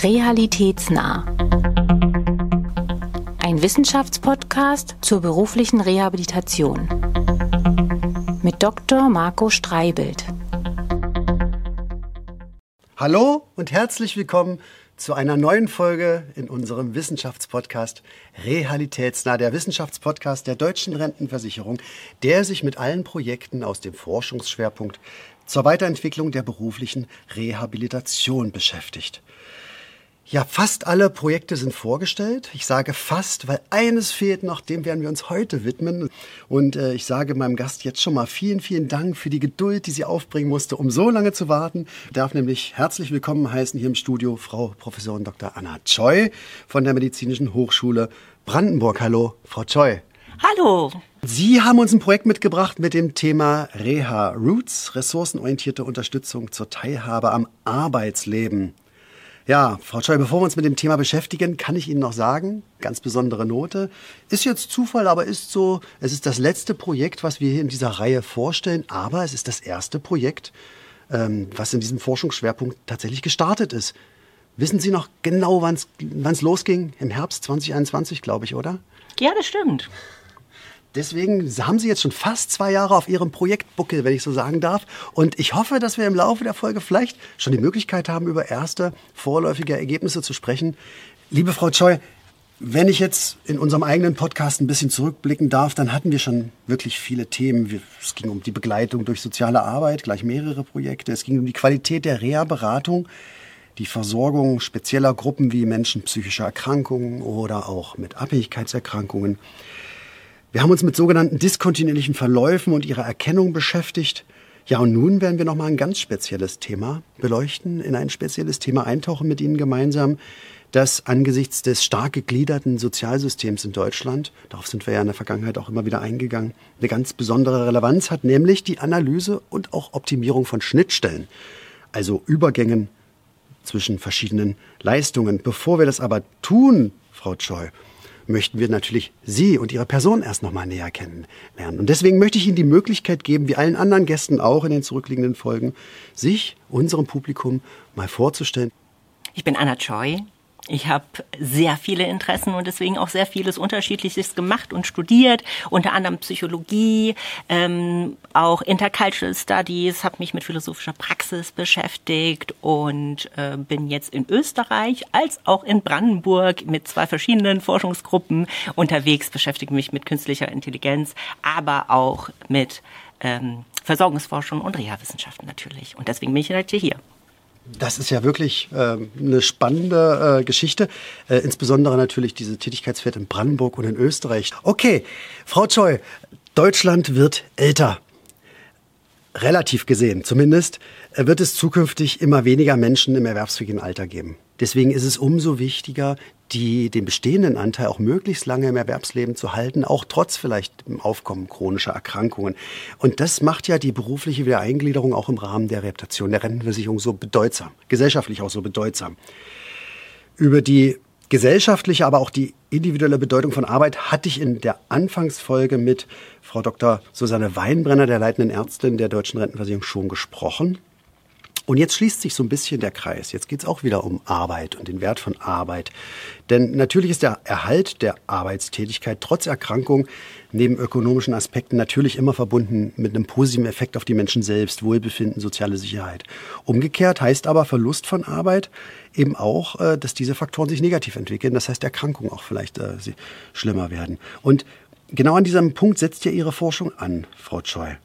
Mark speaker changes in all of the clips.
Speaker 1: Realitätsnah. Ein Wissenschaftspodcast zur beruflichen Rehabilitation. Mit Dr. Marco Streibelt.
Speaker 2: Hallo und herzlich willkommen zu einer neuen Folge in unserem Wissenschaftspodcast Realitätsnah, der Wissenschaftspodcast der Deutschen Rentenversicherung, der sich mit allen Projekten aus dem Forschungsschwerpunkt zur Weiterentwicklung der beruflichen Rehabilitation beschäftigt. Ja, fast alle Projekte sind vorgestellt. Ich sage fast, weil eines fehlt noch, dem werden wir uns heute widmen. Und äh, ich sage meinem Gast jetzt schon mal vielen, vielen Dank für die Geduld, die sie aufbringen musste, um so lange zu warten. Ich darf nämlich herzlich willkommen heißen hier im Studio Frau Professorin Dr. Anna Choi von der Medizinischen Hochschule Brandenburg. Hallo, Frau Choi.
Speaker 3: Hallo.
Speaker 2: Sie haben uns ein Projekt mitgebracht mit dem Thema Reha Roots, ressourcenorientierte Unterstützung zur Teilhabe am Arbeitsleben. Ja, Frau Scheu, bevor wir uns mit dem Thema beschäftigen, kann ich Ihnen noch sagen, ganz besondere Note. Ist jetzt Zufall, aber ist so, es ist das letzte Projekt, was wir hier in dieser Reihe vorstellen, aber es ist das erste Projekt, ähm, was in diesem Forschungsschwerpunkt tatsächlich gestartet ist. Wissen Sie noch genau, wann es losging? Im Herbst 2021, glaube ich, oder?
Speaker 3: Ja, das stimmt.
Speaker 2: Deswegen haben Sie jetzt schon fast zwei Jahre auf Ihrem Projektbuckel, wenn ich so sagen darf. Und ich hoffe, dass wir im Laufe der Folge vielleicht schon die Möglichkeit haben, über erste vorläufige Ergebnisse zu sprechen. Liebe Frau Choi, wenn ich jetzt in unserem eigenen Podcast ein bisschen zurückblicken darf, dann hatten wir schon wirklich viele Themen. Es ging um die Begleitung durch soziale Arbeit, gleich mehrere Projekte. Es ging um die Qualität der Reha-Beratung, die Versorgung spezieller Gruppen wie Menschen psychischer Erkrankungen oder auch mit Abhängigkeitserkrankungen. Wir haben uns mit sogenannten diskontinuierlichen Verläufen und ihrer Erkennung beschäftigt. Ja, und nun werden wir noch mal ein ganz spezielles Thema beleuchten, in ein spezielles Thema eintauchen mit Ihnen gemeinsam, das angesichts des stark gegliederten Sozialsystems in Deutschland, darauf sind wir ja in der Vergangenheit auch immer wieder eingegangen, eine ganz besondere Relevanz hat, nämlich die Analyse und auch Optimierung von Schnittstellen, also Übergängen zwischen verschiedenen Leistungen. Bevor wir das aber tun, Frau Choi, möchten wir natürlich Sie und Ihre Person erst noch mal näher kennenlernen. Und deswegen möchte ich Ihnen die Möglichkeit geben, wie allen anderen Gästen auch in den zurückliegenden Folgen, sich unserem Publikum mal vorzustellen.
Speaker 3: Ich bin Anna Choi. Ich habe sehr viele Interessen und deswegen auch sehr vieles Unterschiedliches gemacht und studiert, unter anderem Psychologie, ähm, auch Intercultural Studies, habe mich mit philosophischer Praxis beschäftigt und äh, bin jetzt in Österreich als auch in Brandenburg mit zwei verschiedenen Forschungsgruppen unterwegs, beschäftige mich mit künstlicher Intelligenz, aber auch mit ähm, Versorgungsforschung und Reha-Wissenschaften natürlich. Und deswegen bin ich heute hier.
Speaker 2: Das ist ja wirklich äh, eine spannende äh, Geschichte, äh, insbesondere natürlich diese Tätigkeitsfeld in Brandenburg und in Österreich. Okay, Frau Choi, Deutschland wird älter. Relativ gesehen zumindest äh, wird es zukünftig immer weniger Menschen im erwerbsfähigen Alter geben. Deswegen ist es umso wichtiger, die, den bestehenden Anteil auch möglichst lange im Erwerbsleben zu halten, auch trotz vielleicht im Aufkommen chronischer Erkrankungen. Und das macht ja die berufliche Wiedereingliederung auch im Rahmen der Reputation der Rentenversicherung so bedeutsam, gesellschaftlich auch so bedeutsam. Über die gesellschaftliche, aber auch die individuelle Bedeutung von Arbeit hatte ich in der Anfangsfolge mit Frau Dr. Susanne Weinbrenner, der leitenden Ärztin der Deutschen Rentenversicherung, schon gesprochen. Und jetzt schließt sich so ein bisschen der Kreis. Jetzt geht es auch wieder um Arbeit und den Wert von Arbeit. Denn natürlich ist der Erhalt der Arbeitstätigkeit trotz Erkrankung neben ökonomischen Aspekten natürlich immer verbunden mit einem positiven Effekt auf die Menschen selbst, Wohlbefinden, soziale Sicherheit. Umgekehrt heißt aber Verlust von Arbeit eben auch, äh, dass diese Faktoren sich negativ entwickeln. Das heißt, Erkrankungen auch vielleicht äh, schlimmer werden. Und genau an diesem Punkt setzt ja Ihre Forschung an, Frau Choi.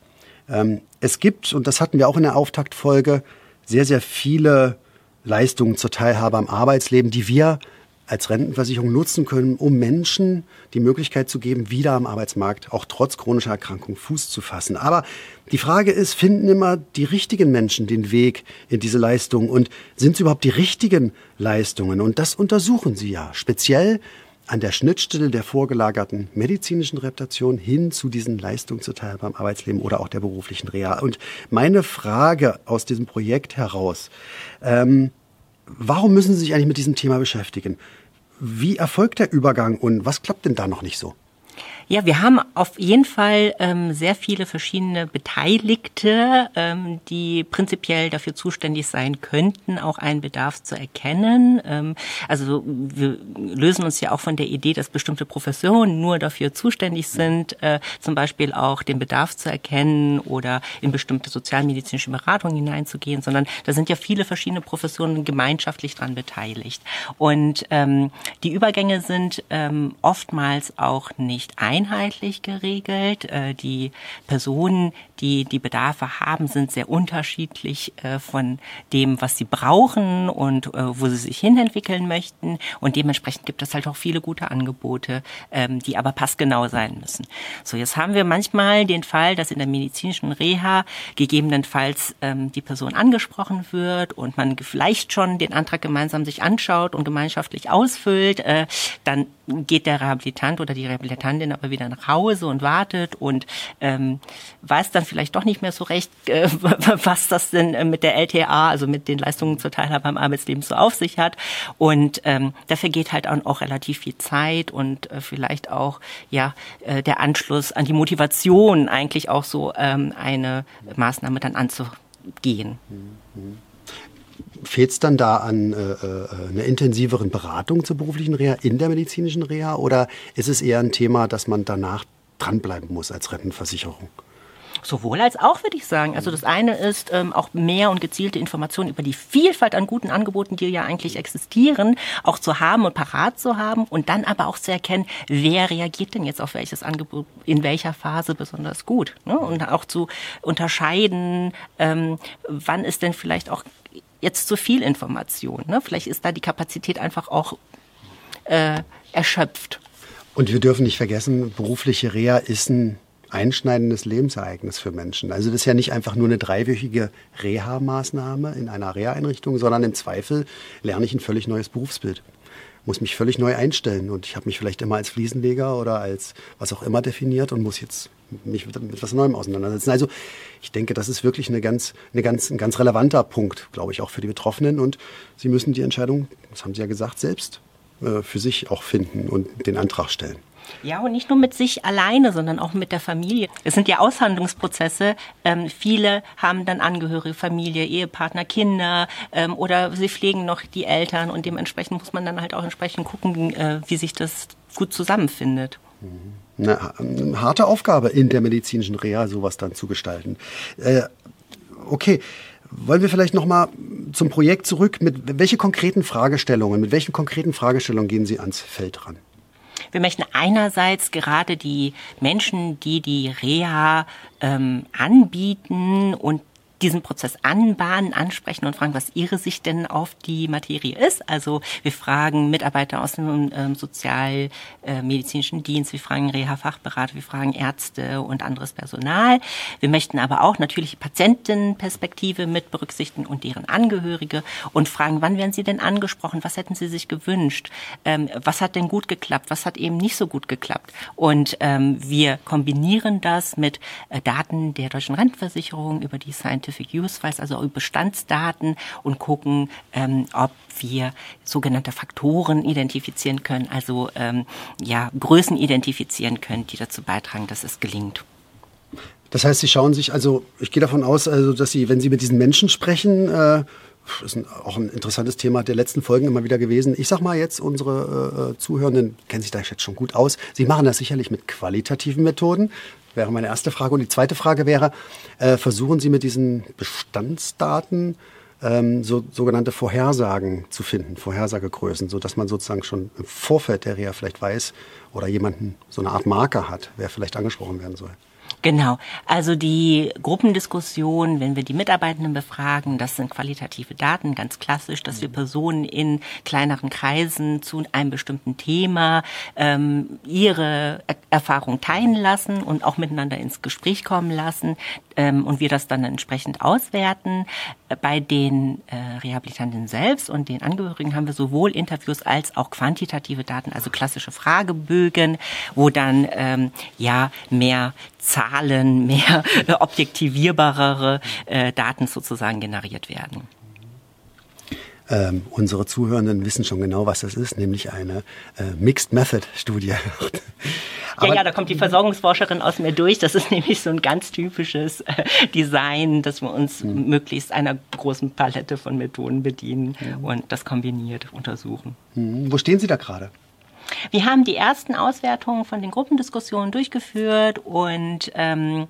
Speaker 2: Ähm, es gibt, und das hatten wir auch in der Auftaktfolge, sehr, sehr viele Leistungen zur Teilhabe am Arbeitsleben, die wir als Rentenversicherung nutzen können, um Menschen die Möglichkeit zu geben, wieder am Arbeitsmarkt, auch trotz chronischer Erkrankung, Fuß zu fassen. Aber die Frage ist, finden immer die richtigen Menschen den Weg in diese Leistungen und sind es überhaupt die richtigen Leistungen? Und das untersuchen sie ja. Speziell an der Schnittstelle der vorgelagerten medizinischen Reputation hin zu diesen Leistungen zuteil beim Arbeitsleben oder auch der beruflichen Reha. Und meine Frage aus diesem Projekt heraus, ähm, warum müssen Sie sich eigentlich mit diesem Thema beschäftigen? Wie erfolgt der Übergang und was klappt denn da noch nicht so?
Speaker 3: Ja, wir haben auf jeden Fall ähm, sehr viele verschiedene Beteiligte, ähm, die prinzipiell dafür zuständig sein könnten, auch einen Bedarf zu erkennen. Ähm, also wir lösen uns ja auch von der Idee, dass bestimmte Professionen nur dafür zuständig sind, äh, zum Beispiel auch den Bedarf zu erkennen oder in bestimmte sozialmedizinische Beratungen hineinzugehen, sondern da sind ja viele verschiedene Professionen gemeinschaftlich dran beteiligt. Und ähm, die Übergänge sind ähm, oftmals auch nicht einheitlich geregelt. Äh, die Personen, die die Bedarfe haben, sind sehr unterschiedlich äh, von dem, was sie brauchen und äh, wo sie sich hinentwickeln möchten. Und dementsprechend gibt es halt auch viele gute Angebote, ähm, die aber passgenau sein müssen. So, jetzt haben wir manchmal den Fall, dass in der medizinischen Reha gegebenenfalls ähm, die Person angesprochen wird und man vielleicht schon den Antrag gemeinsam sich anschaut und gemeinschaftlich ausfüllt. Dann geht der Rehabilitant oder die Rehabilitantin aber wieder nach Hause und wartet und ähm, weiß dann vielleicht doch nicht mehr so recht, äh, was das denn äh, mit der LTA, also mit den Leistungen zur Teilhabe am Arbeitsleben so auf sich hat. Und ähm, dafür geht halt auch relativ viel Zeit und äh, vielleicht auch ja äh, der Anschluss an die Motivation, eigentlich auch so ähm, eine Maßnahme dann anzugehen. Mhm
Speaker 2: fehlt es dann da an äh, äh, einer intensiveren Beratung zur beruflichen Reha in der medizinischen Reha oder ist es eher ein Thema, dass man danach dranbleiben muss als Rentenversicherung?
Speaker 3: Sowohl als auch, würde ich sagen. Also das eine ist ähm, auch mehr und gezielte Informationen über die Vielfalt an guten Angeboten, die ja eigentlich existieren, auch zu haben und parat zu haben und dann aber auch zu erkennen, wer reagiert denn jetzt auf welches Angebot in welcher Phase besonders gut. Ne? Und auch zu unterscheiden, ähm, wann ist denn vielleicht auch jetzt zu viel Information. Ne? Vielleicht ist da die Kapazität einfach auch äh, erschöpft.
Speaker 2: Und wir dürfen nicht vergessen, berufliche Reha ist ein einschneidendes Lebensereignis für Menschen. Also das ist ja nicht einfach nur eine dreiwöchige Reha-Maßnahme in einer Reha-Einrichtung, sondern im Zweifel lerne ich ein völlig neues Berufsbild muss mich völlig neu einstellen und ich habe mich vielleicht immer als Fliesenleger oder als was auch immer definiert und muss jetzt mich mit, mit was Neuem auseinandersetzen. Also ich denke, das ist wirklich eine ganz, eine ganz, ein ganz relevanter Punkt, glaube ich, auch für die Betroffenen und sie müssen die Entscheidung, das haben Sie ja gesagt, selbst äh, für sich auch finden und den Antrag stellen.
Speaker 3: Ja, und nicht nur mit sich alleine, sondern auch mit der Familie. Es sind ja Aushandlungsprozesse. Ähm, viele haben dann Angehörige, Familie, Ehepartner, Kinder ähm, oder sie pflegen noch die Eltern und dementsprechend muss man dann halt auch entsprechend gucken, äh, wie sich das gut zusammenfindet.
Speaker 2: Eine, harte Aufgabe in der medizinischen Reha, sowas dann zu gestalten. Äh, okay. Wollen wir vielleicht noch mal zum Projekt zurück? Mit welche konkreten Fragestellungen, mit welchen konkreten Fragestellungen gehen Sie ans Feld ran?
Speaker 3: Wir möchten einerseits gerade die Menschen, die die Reha ähm, anbieten und diesen Prozess anbahnen, ansprechen und fragen, was ihre Sicht denn auf die Materie ist. Also wir fragen Mitarbeiter aus dem ähm, sozialmedizinischen äh, Dienst, wir fragen Reha-Fachberater, wir fragen Ärzte und anderes Personal. Wir möchten aber auch natürlich die Patientenperspektive mit berücksichtigen und deren Angehörige und fragen, wann werden sie denn angesprochen, was hätten sie sich gewünscht, ähm, was hat denn gut geklappt, was hat eben nicht so gut geklappt. Und ähm, wir kombinieren das mit äh, Daten der deutschen Rentenversicherung über die Scientific Scientific Use Files, also Bestandsdaten und gucken, ähm, ob wir sogenannte Faktoren identifizieren können, also ähm, ja, Größen identifizieren können, die dazu beitragen, dass es gelingt.
Speaker 2: Das heißt, Sie schauen sich, also ich gehe davon aus, also, dass Sie, wenn Sie mit diesen Menschen sprechen, äh, das ist auch ein interessantes Thema der letzten Folgen immer wieder gewesen. Ich sag mal jetzt, unsere äh, Zuhörenden kennen sich da jetzt schon gut aus. Sie machen das sicherlich mit qualitativen Methoden wäre meine erste Frage. Und die zweite Frage wäre, äh, versuchen Sie mit diesen Bestandsdaten ähm, so, sogenannte Vorhersagen zu finden, Vorhersagegrößen, sodass man sozusagen schon im Vorfeld der Reha vielleicht weiß oder jemanden so eine Art Marker hat, wer vielleicht angesprochen werden soll.
Speaker 3: Genau. Also die Gruppendiskussion, wenn wir die Mitarbeitenden befragen, das sind qualitative Daten, ganz klassisch, dass wir mhm. Personen in kleineren Kreisen zu einem bestimmten Thema ähm, ihre Erfahrung teilen lassen und auch miteinander ins Gespräch kommen lassen ähm, und wir das dann entsprechend auswerten. Bei den äh, Rehabilitanten selbst und den Angehörigen haben wir sowohl Interviews als auch quantitative Daten, also klassische Fragebögen, wo dann ähm, ja mehr Zahlen, mehr objektivierbare äh, Daten sozusagen generiert werden.
Speaker 2: Ähm, unsere Zuhörenden wissen schon genau, was das ist, nämlich eine äh, Mixed Method Studie.
Speaker 3: ja, ja, da kommt die Versorgungsforscherin aus mir durch. Das ist nämlich so ein ganz typisches äh, Design, dass wir uns mhm. möglichst einer großen Palette von Methoden bedienen mhm. und das kombiniert untersuchen.
Speaker 2: Mhm. Wo stehen Sie da gerade?
Speaker 3: Wir haben die ersten Auswertungen von den Gruppendiskussionen durchgeführt und ähm,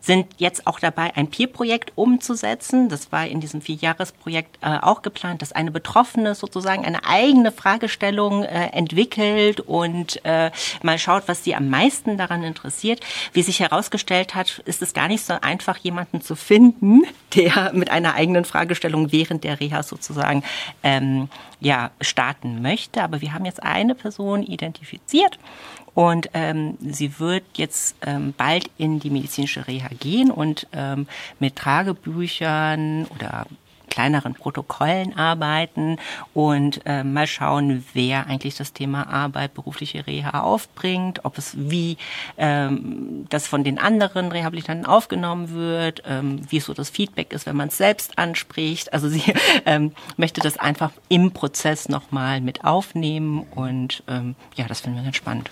Speaker 3: sind jetzt auch dabei, ein Peer-Projekt umzusetzen. Das war in diesem Vierjahresprojekt äh, auch geplant, dass eine Betroffene sozusagen eine eigene Fragestellung äh, entwickelt und äh, mal schaut, was sie am meisten daran interessiert. Wie sich herausgestellt hat, ist es gar nicht so einfach, jemanden zu finden, der mit einer eigenen Fragestellung während der Reha sozusagen ähm, ja, starten möchte. Aber wir haben jetzt eine Person identifiziert und ähm, sie wird jetzt ähm, bald in die medizinische Reha gehen und ähm, mit Tagebüchern oder kleineren Protokollen arbeiten und äh, mal schauen, wer eigentlich das Thema Arbeit, berufliche Reha aufbringt, ob es wie ähm, das von den anderen Rehabilitanten aufgenommen wird, ähm, wie so das Feedback ist, wenn man es selbst anspricht. Also sie ähm, möchte das einfach im Prozess nochmal mit aufnehmen und ähm, ja, das finden wir ganz spannend.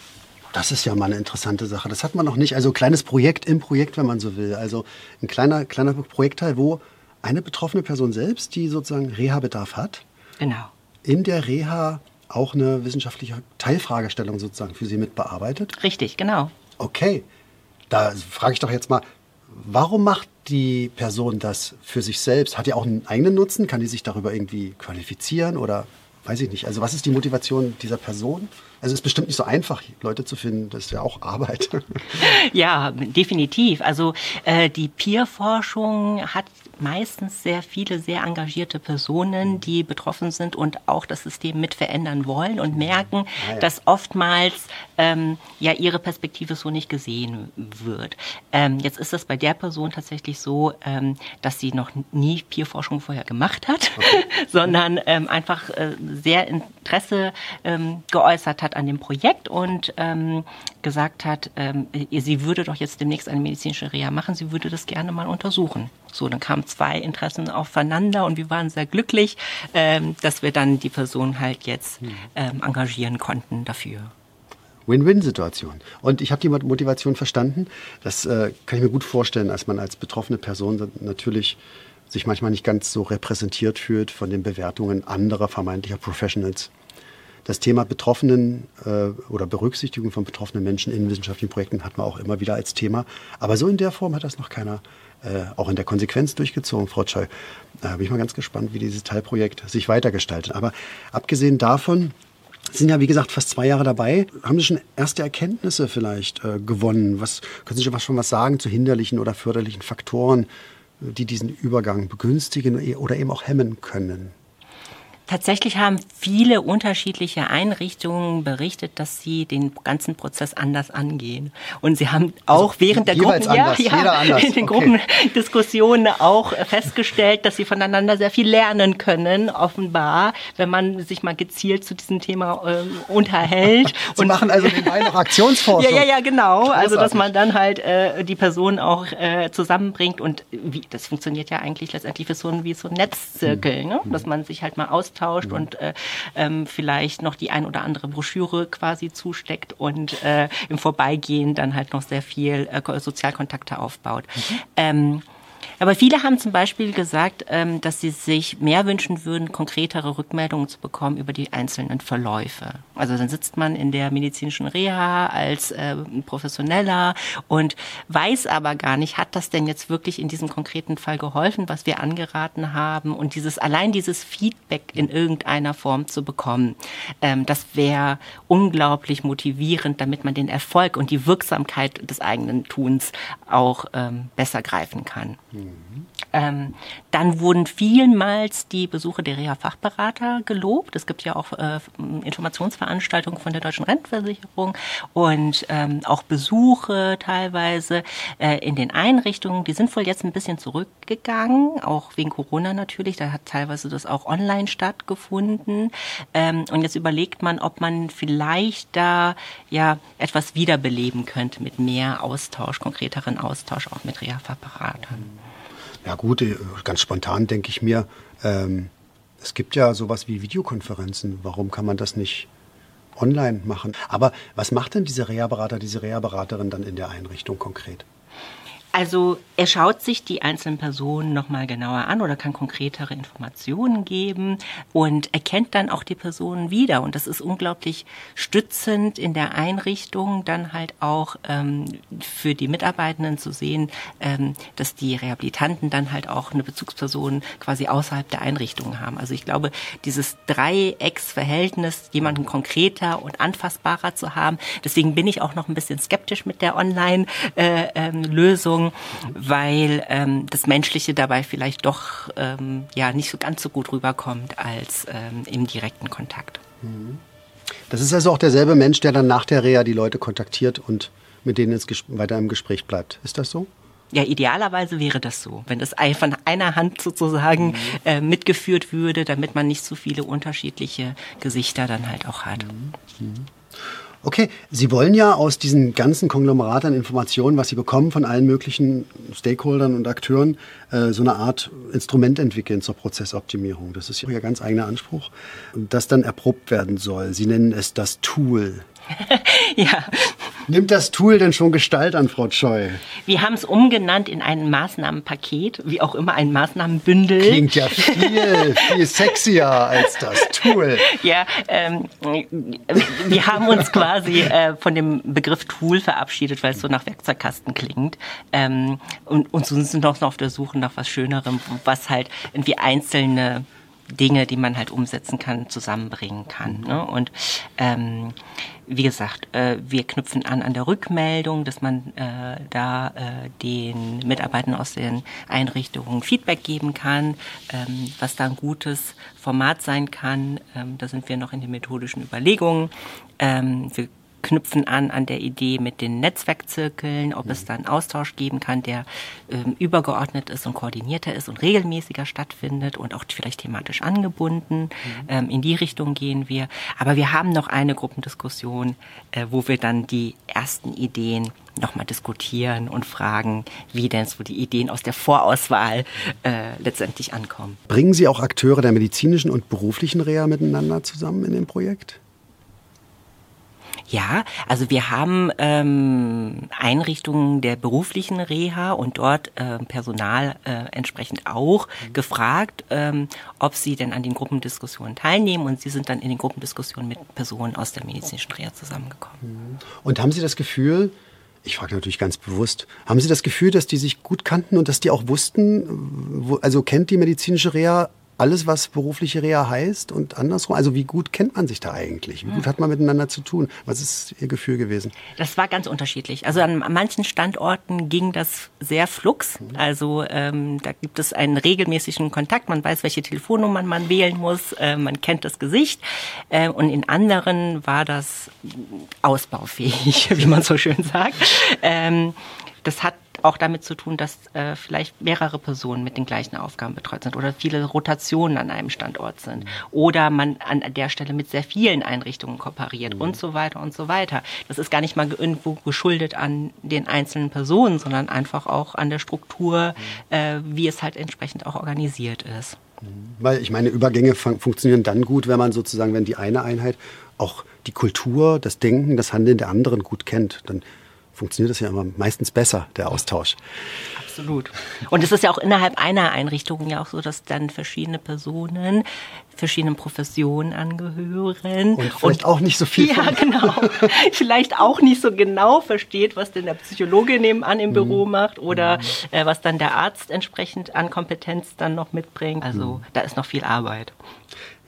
Speaker 2: Das ist ja mal eine interessante Sache. Das hat man noch nicht. Also kleines Projekt im Projekt, wenn man so will. Also ein kleiner, kleiner Projektteil, wo eine betroffene Person selbst, die sozusagen Reha-Bedarf hat,
Speaker 3: genau.
Speaker 2: in der Reha auch eine wissenschaftliche Teilfragestellung sozusagen für sie mit bearbeitet?
Speaker 3: Richtig, genau.
Speaker 2: Okay. Da frage ich doch jetzt mal, warum macht die Person das für sich selbst? Hat die auch einen eigenen Nutzen? Kann die sich darüber irgendwie qualifizieren oder weiß ich nicht. Also was ist die Motivation dieser Person? Also es ist bestimmt nicht so einfach, Leute zu finden. Das ist ja auch Arbeit.
Speaker 3: Ja, definitiv. Also äh, die Peer-Forschung hat meistens sehr viele sehr engagierte Personen, die betroffen sind und auch das System mit verändern wollen und merken, ah, ja. dass oftmals ähm, ja ihre Perspektive so nicht gesehen wird. Ähm, jetzt ist es bei der Person tatsächlich so, ähm, dass sie noch nie Peerforschung vorher gemacht hat, okay. sondern ähm, einfach äh, sehr Interesse ähm, geäußert hat an dem Projekt und ähm, gesagt hat, ähm, sie würde doch jetzt demnächst eine medizinische Reha machen, sie würde das gerne mal untersuchen. So, dann kamen zwei Interessen aufeinander und wir waren sehr glücklich, ähm, dass wir dann die Person halt jetzt hm. ähm, engagieren konnten dafür.
Speaker 2: Win-Win-Situation. Und ich habe die Motivation verstanden. Das äh, kann ich mir gut vorstellen, als man als betroffene Person natürlich sich manchmal nicht ganz so repräsentiert fühlt von den Bewertungen anderer vermeintlicher Professionals. Das Thema Betroffenen äh, oder Berücksichtigung von betroffenen Menschen in wissenschaftlichen Projekten hat man auch immer wieder als Thema. Aber so in der Form hat das noch keiner äh, auch in der Konsequenz durchgezogen, Frau Scheu. Da bin ich mal ganz gespannt, wie dieses Teilprojekt sich weitergestaltet. Aber abgesehen davon, sind ja, wie gesagt, fast zwei Jahre dabei. Haben Sie schon erste Erkenntnisse vielleicht äh, gewonnen? Was, können Sie schon was sagen zu hinderlichen oder förderlichen Faktoren, die diesen Übergang begünstigen oder eben auch hemmen können?
Speaker 3: Tatsächlich haben viele unterschiedliche Einrichtungen berichtet, dass sie den ganzen Prozess anders angehen. Und sie haben auch also während der Gruppen,
Speaker 2: anders, ja, ja,
Speaker 3: in den okay. Gruppendiskussionen auch festgestellt, dass sie voneinander sehr viel lernen können, offenbar, wenn man sich mal gezielt zu diesem Thema äh, unterhält.
Speaker 2: sie und machen also nebenbei noch Aktionsforschung.
Speaker 3: ja, ja, ja, genau. Großartig. Also, dass man dann halt äh, die Personen auch äh, zusammenbringt und wie, das funktioniert ja eigentlich letztendlich wie so ein, wie so ein Netzzirkel, hm. ne? dass man sich halt mal aus austauscht mhm. und äh, ähm, vielleicht noch die ein oder andere Broschüre quasi zusteckt und äh, im Vorbeigehen dann halt noch sehr viel äh, Sozialkontakte aufbaut. Mhm. Ähm, aber viele haben zum Beispiel gesagt, ähm, dass sie sich mehr wünschen würden, konkretere Rückmeldungen zu bekommen über die einzelnen Verläufe. Also dann sitzt man in der medizinischen Reha als äh, Professioneller und weiß aber gar nicht, hat das denn jetzt wirklich in diesem konkreten Fall geholfen, was wir angeraten haben und dieses allein dieses Feedback in irgendeiner Form zu bekommen, ähm, das wäre unglaublich motivierend, damit man den Erfolg und die Wirksamkeit des eigenen Tuns auch ähm, besser greifen kann. Ähm, dann wurden vielmals die Besuche der Reha-Fachberater gelobt. Es gibt ja auch äh, Informationsveranstaltungen von der Deutschen Rentenversicherung und ähm, auch Besuche teilweise äh, in den Einrichtungen. Die sind wohl jetzt ein bisschen zurückgegangen, auch wegen Corona natürlich. Da hat teilweise das auch online stattgefunden. Ähm, und jetzt überlegt man, ob man vielleicht da ja etwas wiederbeleben könnte mit mehr Austausch, konkreteren Austausch auch mit Reha-Fachberatern.
Speaker 2: Ja gut, äh, ganz spontan denke ich mir, ähm, Es gibt ja sowas wie Videokonferenzen. Warum kann man das nicht online machen? Aber was macht denn diese Reha-Berater, diese Reha-Beraterin dann in der Einrichtung konkret?
Speaker 3: Also er schaut sich die einzelnen Personen nochmal genauer an oder kann konkretere Informationen geben und erkennt dann auch die Personen wieder. Und das ist unglaublich stützend in der Einrichtung, dann halt auch ähm, für die Mitarbeitenden zu sehen, ähm, dass die Rehabilitanten dann halt auch eine Bezugsperson quasi außerhalb der Einrichtung haben. Also ich glaube, dieses Dreiecksverhältnis, jemanden konkreter und anfassbarer zu haben, deswegen bin ich auch noch ein bisschen skeptisch mit der Online-Lösung. Beziehung, weil ähm, das Menschliche dabei vielleicht doch ähm, ja nicht so ganz so gut rüberkommt als ähm, im direkten Kontakt.
Speaker 2: Das ist also auch derselbe Mensch, der dann nach der Reha die Leute kontaktiert und mit denen es weiter im Gespräch bleibt. Ist das so?
Speaker 3: Ja, idealerweise wäre das so, wenn das von einer Hand sozusagen mhm. äh, mitgeführt würde, damit man nicht so viele unterschiedliche Gesichter dann halt auch hat. Mhm.
Speaker 2: Mhm. Okay, Sie wollen ja aus diesen ganzen Konglomerat an Informationen, was Sie bekommen von allen möglichen Stakeholdern und Akteuren, äh, so eine Art Instrument entwickeln zur Prozessoptimierung. Das ist Ihr ganz eigener Anspruch, das dann erprobt werden soll. Sie nennen es das Tool.
Speaker 3: ja.
Speaker 2: Nimmt das Tool denn schon Gestalt an, Frau Scheu?
Speaker 3: Wir haben es umgenannt in ein Maßnahmenpaket, wie auch immer ein Maßnahmenbündel.
Speaker 2: Klingt ja viel, viel sexier als das Tool.
Speaker 3: Ja, ähm, wir haben uns quasi äh, von dem Begriff Tool verabschiedet, weil es so nach Werkzeugkasten klingt. Ähm, und, und so sind wir noch auf der Suche nach was Schönerem, was halt irgendwie einzelne Dinge, die man halt umsetzen kann, zusammenbringen kann. Ne? Und ähm, wie gesagt, äh, wir knüpfen an an der Rückmeldung, dass man äh, da äh, den Mitarbeitern aus den Einrichtungen Feedback geben kann, ähm, was da ein gutes Format sein kann. Ähm, da sind wir noch in den methodischen Überlegungen. Ähm, wir knüpfen an an der Idee mit den Netzwerkzirkeln, ob es mhm. dann Austausch geben kann, der ähm, übergeordnet ist und koordinierter ist und regelmäßiger stattfindet und auch vielleicht thematisch angebunden. Mhm. Ähm, in die Richtung gehen wir. Aber wir haben noch eine Gruppendiskussion, äh, wo wir dann die ersten Ideen nochmal diskutieren und fragen, wie denn so die Ideen aus der Vorauswahl äh, letztendlich ankommen.
Speaker 2: Bringen Sie auch Akteure der medizinischen und beruflichen Reha miteinander zusammen in dem Projekt?
Speaker 3: Ja, also wir haben ähm, Einrichtungen der beruflichen Reha und dort äh, Personal äh, entsprechend auch mhm. gefragt, ähm, ob sie denn an den Gruppendiskussionen teilnehmen und sie sind dann in den Gruppendiskussionen mit Personen aus der medizinischen Reha zusammengekommen. Mhm.
Speaker 2: Und haben Sie das Gefühl, ich frage natürlich ganz bewusst, haben Sie das Gefühl, dass die sich gut kannten und dass die auch wussten, wo, also kennt die medizinische Reha alles, was berufliche Reha heißt und andersrum? Also wie gut kennt man sich da eigentlich? Wie gut hat man miteinander zu tun? Was ist Ihr Gefühl gewesen?
Speaker 3: Das war ganz unterschiedlich. Also an manchen Standorten ging das sehr flux. Also ähm, da gibt es einen regelmäßigen Kontakt. Man weiß, welche Telefonnummern man wählen muss. Äh, man kennt das Gesicht. Äh, und in anderen war das ausbaufähig, wie man so schön sagt. Ähm, das hat auch damit zu tun, dass äh, vielleicht mehrere Personen mit den gleichen Aufgaben betreut sind oder viele Rotationen an einem Standort sind oder man an der Stelle mit sehr vielen Einrichtungen kooperiert mhm. und so weiter und so weiter. Das ist gar nicht mal irgendwo geschuldet an den einzelnen Personen, sondern einfach auch an der Struktur, mhm. äh, wie es halt entsprechend auch organisiert ist.
Speaker 2: Mhm. Weil ich meine, Übergänge fun funktionieren dann gut, wenn man sozusagen, wenn die eine Einheit auch die Kultur, das Denken, das Handeln der anderen gut kennt. Dann funktioniert das ja immer meistens besser, der Austausch.
Speaker 3: Absolut. Und es ist ja auch innerhalb einer Einrichtung ja auch so, dass dann verschiedene Personen verschiedenen Professionen angehören.
Speaker 2: Und vielleicht und, auch nicht so viel.
Speaker 3: Ja, genau. vielleicht auch nicht so genau versteht, was denn der Psychologe nebenan im mhm. Büro macht oder mhm. äh, was dann der Arzt entsprechend an Kompetenz dann noch mitbringt. Also mhm. da ist noch viel Arbeit.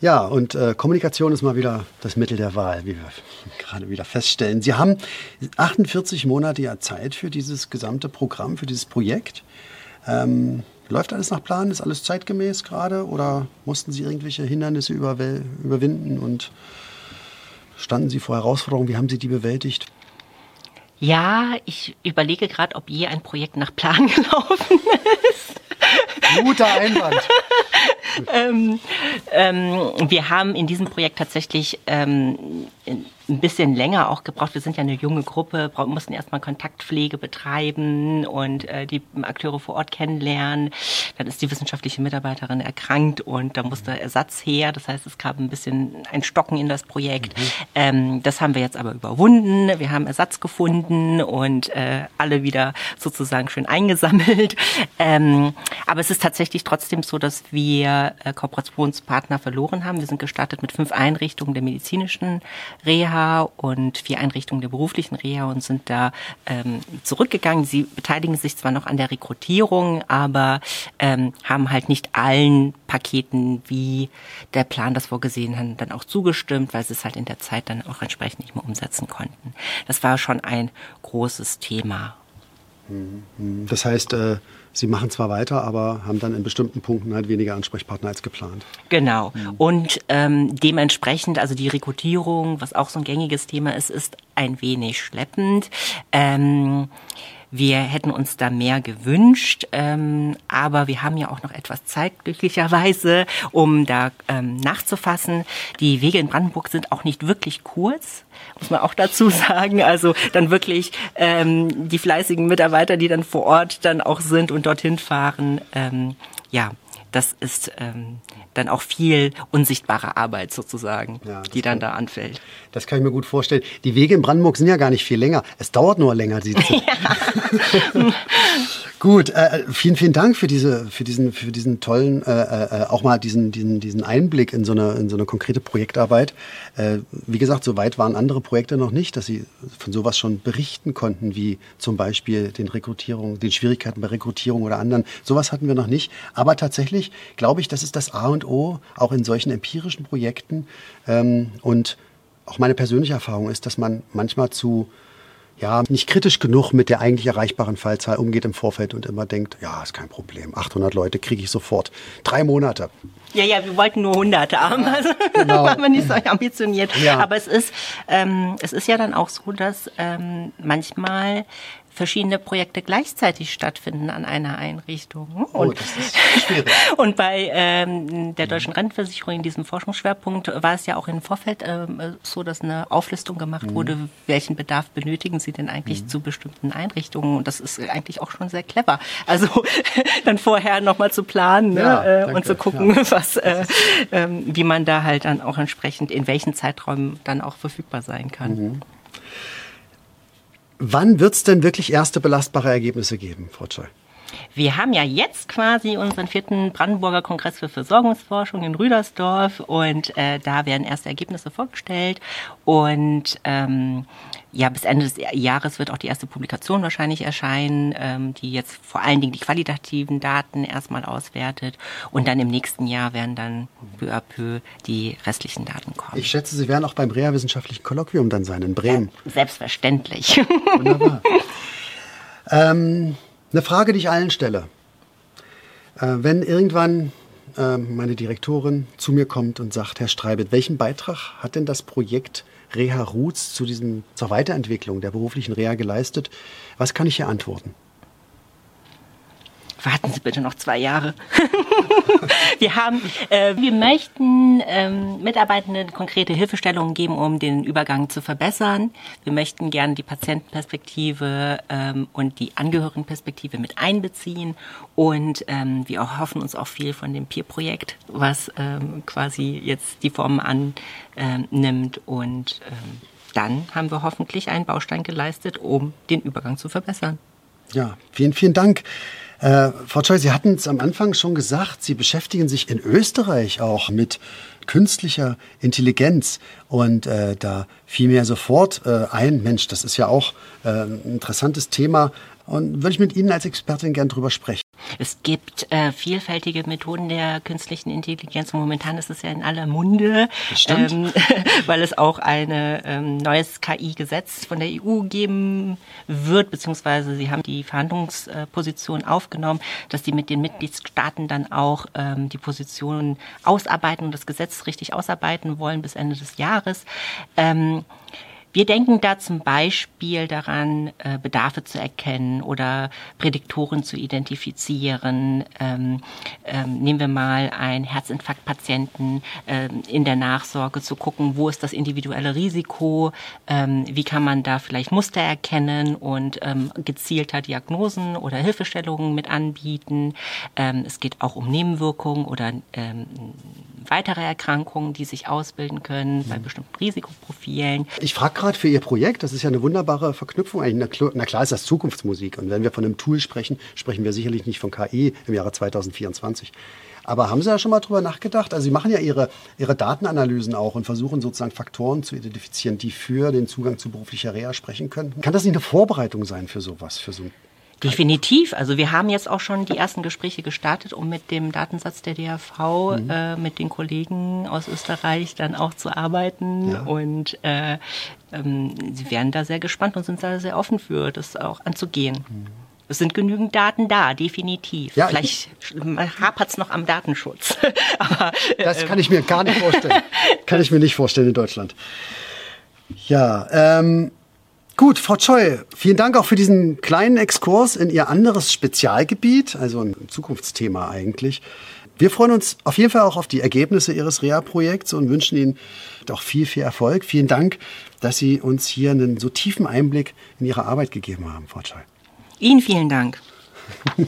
Speaker 2: Ja, und äh, Kommunikation ist mal wieder das Mittel der Wahl, wie wir gerade wieder feststellen. Sie haben 48 Monate ja Zeit für dieses gesamte Programm, für dieses Projekt. Ähm, läuft alles nach Plan? Ist alles zeitgemäß gerade? Oder mussten Sie irgendwelche Hindernisse überwinden und standen Sie vor Herausforderungen? Wie haben Sie die bewältigt?
Speaker 3: Ja, ich überlege gerade, ob je ein Projekt nach Plan gelaufen ist.
Speaker 2: Guter Einwand.
Speaker 3: ähm, ähm, wir haben in diesem Projekt tatsächlich ähm, ein bisschen länger auch gebraucht. Wir sind ja eine junge Gruppe, mussten erstmal Kontaktpflege betreiben und äh, die Akteure vor Ort kennenlernen. Dann ist die wissenschaftliche Mitarbeiterin erkrankt und da musste Ersatz her. Das heißt, es gab ein bisschen ein Stocken in das Projekt. Mhm. Ähm, das haben wir jetzt aber überwunden. Wir haben Ersatz gefunden und äh, alle wieder sozusagen schön eingesammelt. Ähm, aber es ist tatsächlich trotzdem so, dass wir äh, Kooperationspartner verloren haben. Wir sind gestartet mit fünf Einrichtungen der medizinischen Reha Und vier Einrichtungen der beruflichen Reha und sind da ähm, zurückgegangen. Sie beteiligen sich zwar noch an der Rekrutierung, aber ähm, haben halt nicht allen Paketen, wie der Plan das vorgesehen hat, dann auch zugestimmt, weil sie es halt in der Zeit dann auch entsprechend nicht mehr umsetzen konnten. Das war schon ein großes Thema.
Speaker 2: Das heißt, äh Sie machen zwar weiter, aber haben dann in bestimmten Punkten halt weniger Ansprechpartner als geplant.
Speaker 3: Genau. Mhm. Und ähm, dementsprechend, also die Rekrutierung, was auch so ein gängiges Thema ist, ist ein wenig schleppend. Ähm, wir hätten uns da mehr gewünscht, ähm, aber wir haben ja auch noch etwas Zeit, glücklicherweise, um da ähm, nachzufassen. Die Wege in Brandenburg sind auch nicht wirklich kurz, muss man auch dazu sagen. Also dann wirklich ähm, die fleißigen Mitarbeiter, die dann vor Ort dann auch sind und dorthin fahren, ähm, ja, das ist ähm, dann auch viel unsichtbare Arbeit sozusagen, ja, die dann kann, da anfällt.
Speaker 2: Das kann ich mir gut vorstellen. Die Wege in Brandenburg sind ja gar nicht viel länger. Es dauert nur länger, sie zu. Gut, äh, vielen, vielen Dank für diese, für diesen, für diesen tollen, äh, äh, auch mal diesen, diesen, diesen Einblick in so eine, in so eine konkrete Projektarbeit. Äh, wie gesagt, so weit waren andere Projekte noch nicht, dass sie von sowas schon berichten konnten, wie zum Beispiel den Rekrutierung, den Schwierigkeiten bei Rekrutierung oder anderen. Sowas hatten wir noch nicht. Aber tatsächlich glaube ich, das ist das A und O, auch in solchen empirischen Projekten. Ähm, und auch meine persönliche Erfahrung ist, dass man manchmal zu ja, nicht kritisch genug mit der eigentlich erreichbaren Fallzahl umgeht im Vorfeld und immer denkt, ja, ist kein Problem, 800 Leute kriege ich sofort. Drei Monate.
Speaker 3: Ja, ja, wir wollten nur 100 haben, also genau. waren wir nicht so ambitioniert. Ja. Aber es ist, ähm, es ist ja dann auch so, dass ähm, manchmal verschiedene Projekte gleichzeitig stattfinden an einer Einrichtung.
Speaker 2: Oh, und, das ist schwierig.
Speaker 3: und bei ähm, der Deutschen Rentenversicherung in diesem Forschungsschwerpunkt war es ja auch im Vorfeld ähm, so, dass eine Auflistung gemacht mhm. wurde, welchen Bedarf benötigen Sie denn eigentlich mhm. zu bestimmten Einrichtungen. Und das ist eigentlich auch schon sehr clever. Also dann vorher nochmal zu planen ne, ja, äh, und zu gucken, ja. was, äh, äh, wie man da halt dann auch entsprechend in welchen Zeiträumen dann auch verfügbar sein kann. Mhm.
Speaker 2: Wann wird es denn wirklich erste belastbare Ergebnisse geben, Frau Zoll?
Speaker 3: Wir haben ja jetzt quasi unseren vierten Brandenburger Kongress für Versorgungsforschung in Rüdersdorf und äh, da werden erste Ergebnisse vorgestellt und ähm, ja, bis Ende des Jahres wird auch die erste Publikation wahrscheinlich erscheinen, ähm, die jetzt vor allen Dingen die qualitativen Daten erstmal auswertet. Und dann im nächsten Jahr werden dann peu à peu die restlichen Daten kommen.
Speaker 2: Ich schätze, Sie werden auch beim Reha-wissenschaftlichen Kolloquium dann sein in Bremen.
Speaker 3: Ja, selbstverständlich.
Speaker 2: Wunderbar. ähm, eine Frage, die ich allen stelle. Äh, wenn irgendwann äh, meine Direktorin zu mir kommt und sagt, Herr Streibet, welchen Beitrag hat denn das Projekt Reha Roots zu diesem, zur Weiterentwicklung der beruflichen Reha geleistet? Was kann ich hier antworten?
Speaker 3: warten Sie bitte noch zwei Jahre. wir haben, äh, wir möchten ähm, Mitarbeitenden konkrete Hilfestellungen geben, um den Übergang zu verbessern. Wir möchten gerne die Patientenperspektive ähm, und die Angehörigenperspektive mit einbeziehen und ähm, wir hoffen uns auch viel von dem Peer-Projekt, was ähm, quasi jetzt die Form annimmt und ähm, dann haben wir hoffentlich einen Baustein geleistet, um den Übergang zu verbessern.
Speaker 2: Ja, vielen, vielen Dank. Äh, Frau Choi, Sie hatten es am Anfang schon gesagt, Sie beschäftigen sich in Österreich auch mit künstlicher Intelligenz. Und äh, da fiel mir sofort äh, ein, Mensch, das ist ja auch äh, ein interessantes Thema. Und würde ich mit Ihnen als Expertin gern drüber sprechen.
Speaker 3: Es gibt äh, vielfältige Methoden der künstlichen Intelligenz. Momentan ist es ja in aller Munde, ähm, weil es auch ein ähm, neues KI-Gesetz von der EU geben wird, beziehungsweise sie haben die Verhandlungsposition aufgenommen, dass die mit den Mitgliedstaaten dann auch ähm, die Position ausarbeiten und das Gesetz richtig ausarbeiten wollen bis Ende des Jahres. Ähm, Wir denken da zum Beispiel daran, äh, Bedarfe zu erkennen oder Prädiktoren zu identifizieren. Ähm, ähm, nehmen wir mal einen Herzinfarktpatienten ähm, in der Nachsorge zu gucken, wo ist das individuelle Risiko, ähm, wie kann man da vielleicht Muster erkennen und ähm, gezielter Diagnosen oder Hilfestellungen mit anbieten. Ähm, es geht auch um Nebenwirkungen oder weitere Erkrankungen, die sich ausbilden können bei bestimmten Risikoprofilen.
Speaker 2: Ich frage gerade für Ihr Projekt, das ist ja eine wunderbare Verknüpfung. Na klar ist das Zukunftsmusik. Und wenn wir von einem Tool sprechen, sprechen wir sicherlich nicht von KI im Jahre 2024. Aber haben Sie ja schon mal drüber nachgedacht? Also Sie machen ja Ihre, Ihre Datenanalysen auch und versuchen sozusagen Faktoren zu identifizieren, die für den Zugang zu beruflicher Reha sprechen könnten. Kann das nicht eine Vorbereitung sein für sowas, für so ein
Speaker 3: Definitiv. Also wir haben jetzt auch schon die ersten Gespräche gestartet, um mit dem Datensatz der DRV, mhm. äh, mit den Kollegen aus Österreich dann auch zu arbeiten. Ja. Und äh, ähm, sie werden da sehr gespannt und sind da sehr offen für, das auch anzugehen. Mhm. Es sind genügend Daten da, definitiv. Ja, Vielleicht hapert es noch am Datenschutz.
Speaker 2: Aber, das ähm, kann ich mir gar nicht vorstellen. kann ich mir nicht vorstellen in Deutschland. Ja, ähm, Gut, Frau Choi, vielen Dank auch für diesen kleinen Exkurs in Ihr anderes Spezialgebiet, also ein Zukunftsthema eigentlich. Wir freuen uns auf jeden Fall auch auf die Ergebnisse Ihres Reha-Projekts und wünschen Ihnen auch viel, viel Erfolg. Vielen Dank, dass Sie uns hier einen so tiefen Einblick in Ihre Arbeit gegeben haben, Frau Choi.
Speaker 3: Ihnen vielen Dank.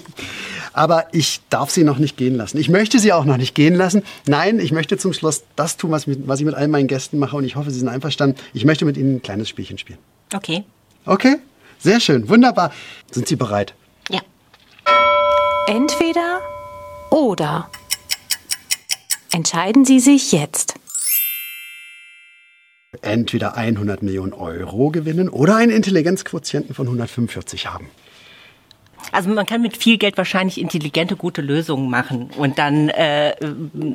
Speaker 2: Aber ich darf Sie noch nicht gehen lassen. Ich möchte Sie auch noch nicht gehen lassen. Nein, ich möchte zum Schluss das tun, was, was ich mit all meinen Gästen mache und ich hoffe, Sie sind einverstanden. Ich möchte mit Ihnen ein kleines Spielchen spielen.
Speaker 3: Okay.
Speaker 2: Okay, sehr schön, wunderbar. Sind Sie bereit?
Speaker 3: Ja.
Speaker 1: Entweder oder. Entscheiden Sie sich jetzt.
Speaker 2: Entweder 100 Millionen Euro gewinnen oder einen Intelligenzquotienten von 145 haben.
Speaker 3: Also man kann mit viel Geld wahrscheinlich intelligente, gute Lösungen machen und dann äh,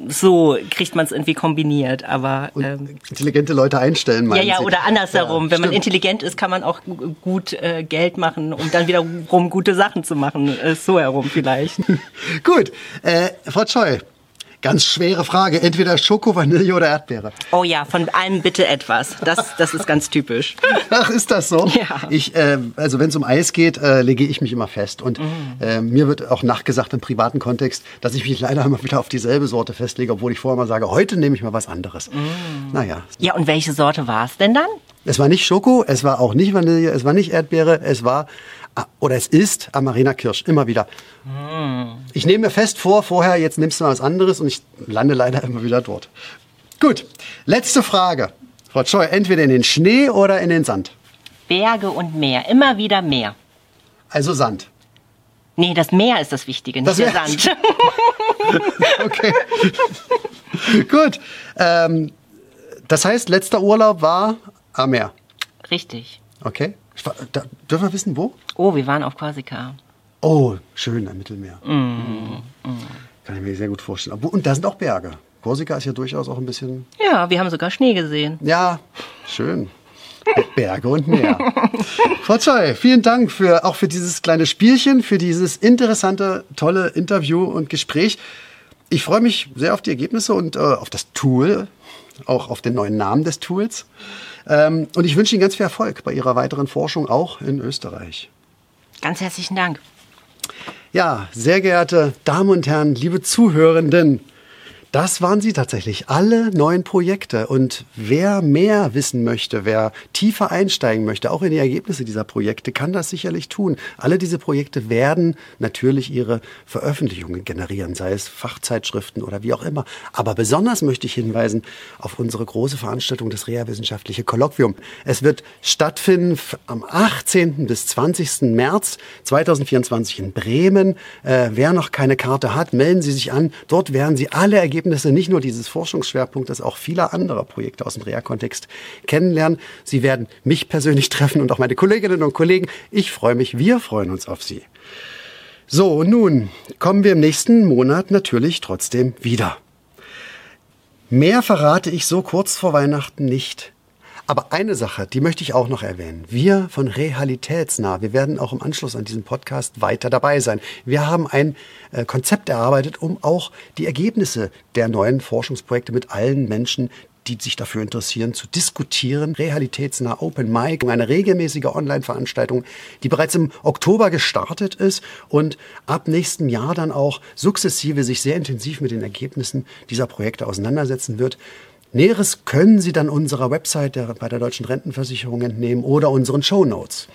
Speaker 3: so kriegt man es irgendwie kombiniert. Aber
Speaker 2: ähm, intelligente Leute einstellen,
Speaker 3: meinen Ja, ja, Sie? oder andersherum. Ja, Wenn stimmt. man intelligent ist, kann man auch gut äh, Geld machen, um dann wiederum gute Sachen zu machen. Äh, so herum vielleicht.
Speaker 2: gut, äh, Frau Scheu, Ganz schwere Frage. Entweder Schoko, Vanille oder Erdbeere.
Speaker 3: Oh ja, von allem bitte etwas. Das, das ist ganz typisch.
Speaker 2: Ach, ist das so?
Speaker 3: Ja.
Speaker 2: Ich, äh, also wenn es um Eis geht, äh, lege ich mich immer fest. Und mm. äh, mir wird auch nachgesagt im privaten Kontext, dass ich mich leider immer wieder auf dieselbe Sorte festlege, obwohl ich vorher mal sage, heute nehme ich mal was anderes. Mm.
Speaker 3: Naja. Ja, und welche Sorte war es denn dann?
Speaker 2: Es war nicht Schoko, es war auch nicht Vanille, es war nicht Erdbeere, es war oder es ist Amarena Kirsch, immer wieder. Mm. Ich nehme mir fest vor, vorher, jetzt nimmst du mal was anderes und ich lande leider immer wieder dort. Gut, letzte Frage. Frau Scheu, entweder in den Schnee oder in den Sand?
Speaker 3: Berge und Meer, immer wieder Meer.
Speaker 2: Also Sand.
Speaker 3: Nee, das Meer ist das Wichtige, nicht das der Sand.
Speaker 2: okay. Gut. Ähm, das heißt, letzter Urlaub war am Meer.
Speaker 3: Richtig.
Speaker 2: Okay. Da, dürfen wir wissen, wo?
Speaker 3: Oh, wir waren auf Korsika.
Speaker 2: Oh, schön am Mittelmeer. Mm, mm. Kann ich mir sehr gut vorstellen. Und da sind auch Berge. Korsika ist ja durchaus auch ein bisschen.
Speaker 3: Ja, wir haben sogar Schnee gesehen.
Speaker 2: Ja, schön. Berge und Meer. Frau Zoy, vielen Dank für, auch für dieses kleine Spielchen, für dieses interessante, tolle Interview und Gespräch. Ich freue mich sehr auf die Ergebnisse und äh, auf das Tool, auch auf den neuen Namen des Tools. Ähm, und ich wünsche Ihnen ganz viel Erfolg bei Ihrer weiteren Forschung auch in Österreich.
Speaker 3: Ganz herzlichen Dank.
Speaker 2: Ja, sehr geehrte Damen und Herren, liebe Zuhörenden, das waren sie tatsächlich, alle neuen Projekte. Und wer mehr wissen möchte, wer tiefer einsteigen möchte, auch in die Ergebnisse dieser Projekte, kann das sicherlich tun. Alle diese Projekte werden natürlich ihre Veröffentlichungen generieren, sei es Fachzeitschriften oder wie auch immer. Aber besonders möchte ich hinweisen auf unsere große Veranstaltung, das Reha-Wissenschaftliche Kolloquium. Es wird stattfinden am 18. bis 20. März 2024 in Bremen. Äh, wer noch keine Karte hat, melden Sie sich an. Dort werden Sie alle Ergebnisse Ergebnisse nicht nur dieses Forschungsschwerpunktes, auch vieler anderer Projekte aus dem Reha-Kontext kennenlernen. Sie werden mich persönlich treffen und auch meine Kolleginnen und Kollegen. Ich freue mich, wir freuen uns auf Sie. So, nun kommen wir im nächsten Monat natürlich trotzdem wieder. Mehr verrate ich so kurz vor Weihnachten nicht. Aber eine Sache, die möchte ich auch noch erwähnen. Wir von Realitätsnah, wir werden auch im Anschluss an diesen Podcast weiter dabei sein. Wir haben ein äh, Konzept erarbeitet, um auch die Ergebnisse der neuen Forschungsprojekte mit allen Menschen die sich dafür interessieren, zu diskutieren. Realitätsnah Open Mic, eine regelmäßige Online-Veranstaltung, die bereits im Oktober gestartet ist und ab nächsten Jahr dann auch sukzessive sich sehr intensiv mit den Ergebnissen dieser Projekte auseinandersetzen wird. Näheres können Sie dann unserer Website der, bei der Deutschen Rentenversicherung entnehmen oder unseren Show Notes.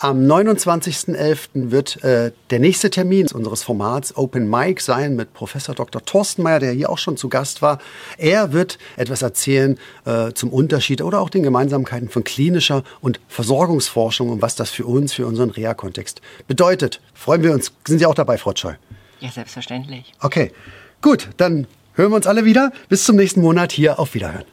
Speaker 2: Am 29.11. wird äh, der nächste Termin unseres Formats Open Mic sein mit Professor Dr. Thorsten Meyer, der hier auch schon zu Gast war. Er wird etwas erzählen äh, zum Unterschied oder auch den Gemeinsamkeiten von klinischer und Versorgungsforschung und was das für uns, für unseren Reha-Kontext bedeutet. Freuen wir uns. Sind Sie auch dabei, Frau Scheu?
Speaker 3: Ja, selbstverständlich.
Speaker 2: Okay, gut, dann hören wir uns alle wieder. Bis zum nächsten Monat hier auf Wiederhören.